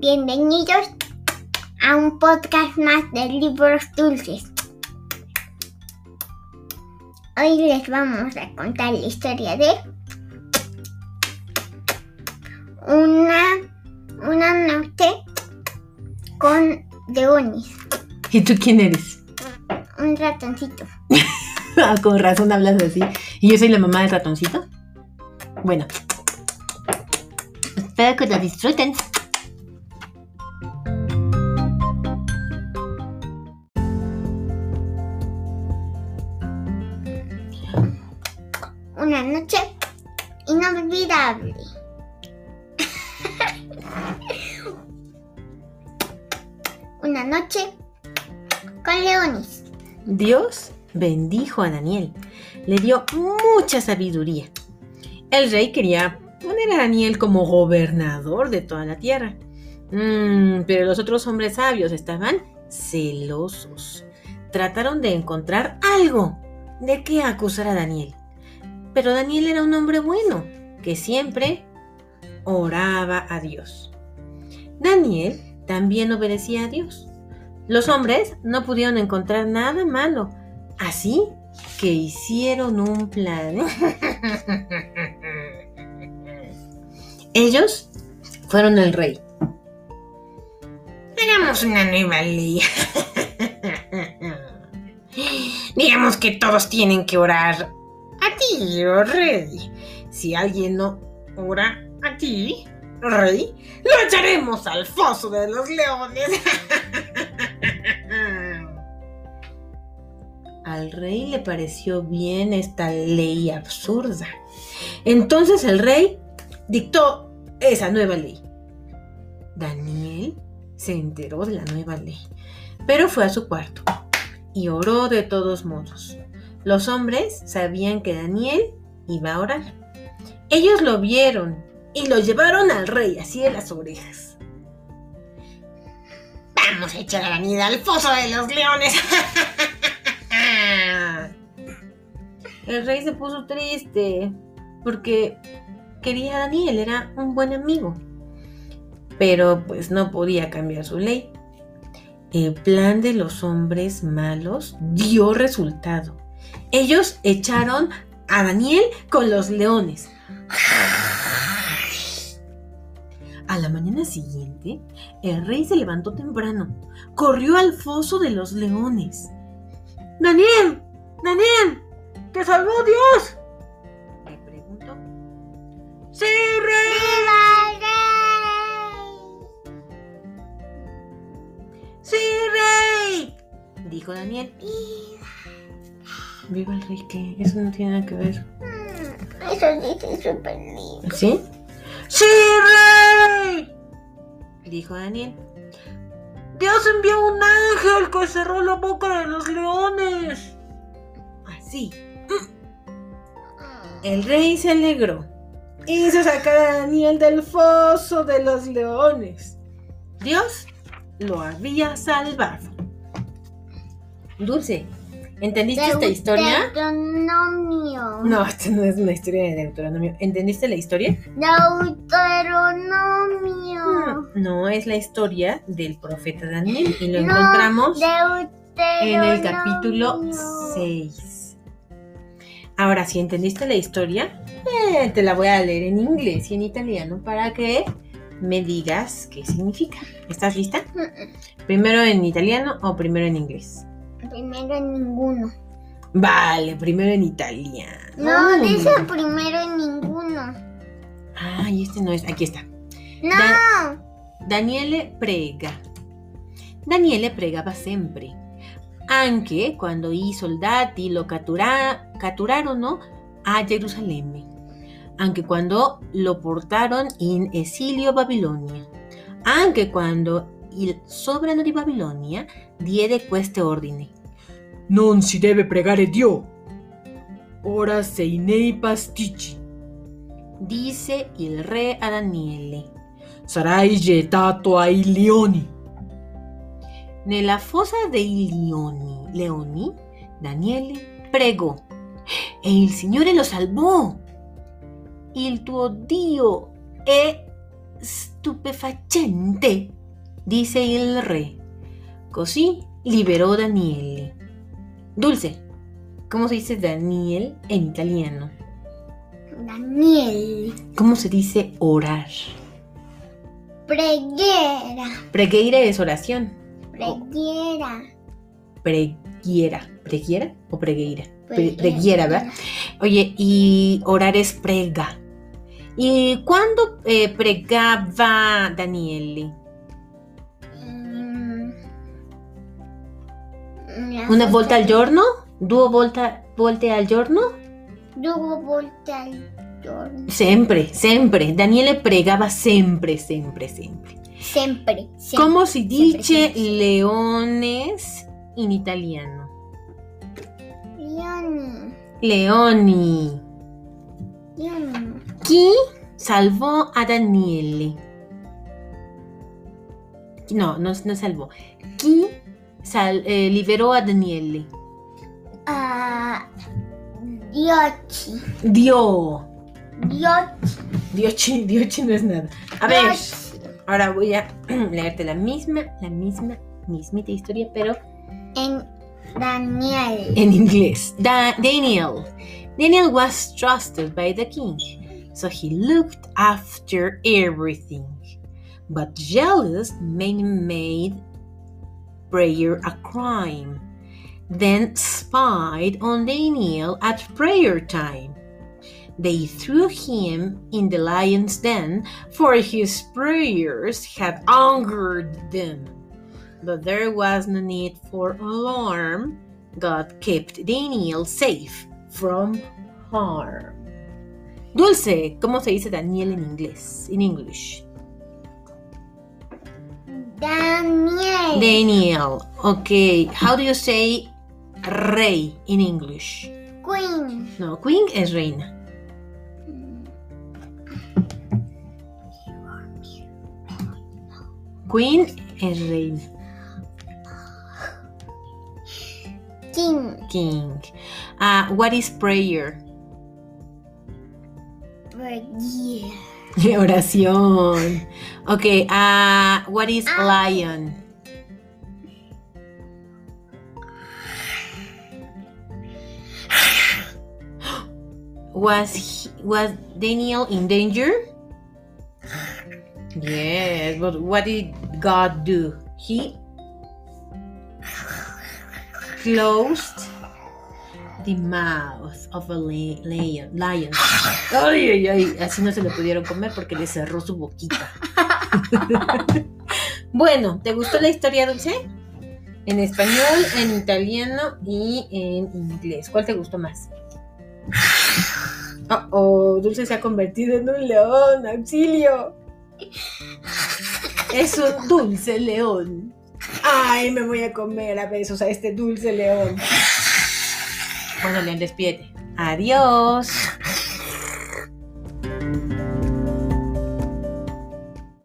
Bienvenidos a un podcast más de libros dulces. Hoy les vamos a contar la historia de una, una noche con leones. ¿Y tú quién eres? Un ratoncito. Ah, con razón hablas así. ¿Y yo soy la mamá del ratoncito? Bueno. Espero que lo disfruten. Noche con leones. Dios bendijo a Daniel. Le dio mucha sabiduría. El rey quería poner a Daniel como gobernador de toda la tierra. Mm, pero los otros hombres sabios estaban celosos. Trataron de encontrar algo de qué acusar a Daniel. Pero Daniel era un hombre bueno, que siempre oraba a Dios. Daniel también obedecía a Dios. Los hombres no pudieron encontrar nada malo, así que hicieron un plan. Ellos fueron el rey. Hagamos una nueva ley. Digamos que todos tienen que orar a ti, oh rey. Si alguien no ora a ti, rey, lo echaremos al foso de los leones. Al rey le pareció bien esta ley absurda. Entonces el rey dictó esa nueva ley. Daniel se enteró de la nueva ley, pero fue a su cuarto y oró de todos modos. Los hombres sabían que Daniel iba a orar. Ellos lo vieron y lo llevaron al rey así de las orejas. Vamos a echar a Daniel al foso de los leones. El rey se puso triste porque quería a Daniel, era un buen amigo. Pero pues no podía cambiar su ley. El plan de los hombres malos dio resultado. Ellos echaron a Daniel con los leones. A la mañana siguiente, el rey se levantó temprano, corrió al foso de los leones. ¡Daniel! ¡Daniel! ¡Te salvó Dios! Le preguntó. ¡Sí, rey! ¡Sí, rey! Dijo Daniel. Viva el rey, que eso no tiene nada que ver. Mm, Eso dice súper lindo. ¿Sí? ¡Sí, rey! Dijo Daniel. Dios envió un ángel que cerró la boca de los leones. Así. El rey se alegró. Hizo sacar a Daniel del foso de los leones. Dios lo había salvado. Dulce, ¿entendiste esta historia? Deuteronomio. No, esta no es una historia de Deuteronomio. ¿Entendiste la historia? Deuteronomio. No, es la historia del profeta Daniel y lo No, encontramos en el capítulo 6. Ahora, si entendiste la historia, eh, te la voy a leer en inglés y en italiano para que me digas qué significa. ¿Estás lista? ¿Primero en italiano o primero en inglés? Primero en ninguno. Vale, primero en italiano. No, dice primero en ninguno. Ay, este no es. Aquí está. No. Daniele prega. Daniele pregava sempre, anche quando i soldati lo cattura- catturarono a Gerusalemme, anche quando lo portarono in esilio a Babilonia, anche quando il sovrano di Babilonia diede questo ordine. Non si deve pregare Dio. Ora sei nei pasticci. Disse il re a Daniele. Sarai gettato ai leoni. Nella fossa dei leoni, leoni Daniele pregò e il Signore lo salvò. Il tuo Dio è stupefacente, dice el re. Così liberò Daniele. Dulce, ¿cómo se dice Daniel en italiano? Daniel. ¿Cómo se dice orar? Preghiera. Preghiera es oración. Preghiera. Preghiera. ¿Preghiera o pregueira? Pre- Preghiera, ¿verdad? Oye, y orar es prega. ¿Y cuándo eh, pregaba Daniele? Mm. Una volta al giorno? Due volta, volte al giorno? Due volte al giorno. Sempre, sempre. Daniele pregava sempre, sempre, sempre. Sempre. sempre. ¿Cómo si dice siempre. leones en italiano? Leoni. Leoni. Leoni. Chi salvò a Daniele? No, no, no salvó. Chi sal- eh, liberó a Daniele? Ah, dieci. Dio. Dieci. Diochi, Diochi no es nada. A ver. Ahora voy a leerte la misma, la misma, mismita historia, pero En Daniel. en inglés. Da- Daniel. Daniel was trusted by the king, so he looked after everything. But jealous men made prayer a crime, then spied on Daniel at prayer time. They threw him in the lion's den, for his prayers had angered them. But there was no need for alarm. God kept Daniel safe from harm. Dulce, ¿cómo se dice Daniel en inglés? In English. Daniel. Daniel. Okay. How do you say rey in English? Queen. No, queen es reina. Queen es reina. King. King. Uh, what is prayer? Preghiera. Oración. Okay. Uh, what is lion? Was he, was Daniel in danger? Yes, but what did God do? He closed the mouth of a li- lion. lion. Ay, ay, ay, así no se lo pudieron comer porque le cerró su boquita. bueno, ¿te gustó la historia, Dulce? En español, en italiano y en inglés. ¿Cuál te gustó más? Oh, oh, Dulce se ha convertido en un león, auxilio. Es un dulce león. Ay, me voy a comer a besos a este dulce león. Bueno, León, despídete. Adiós.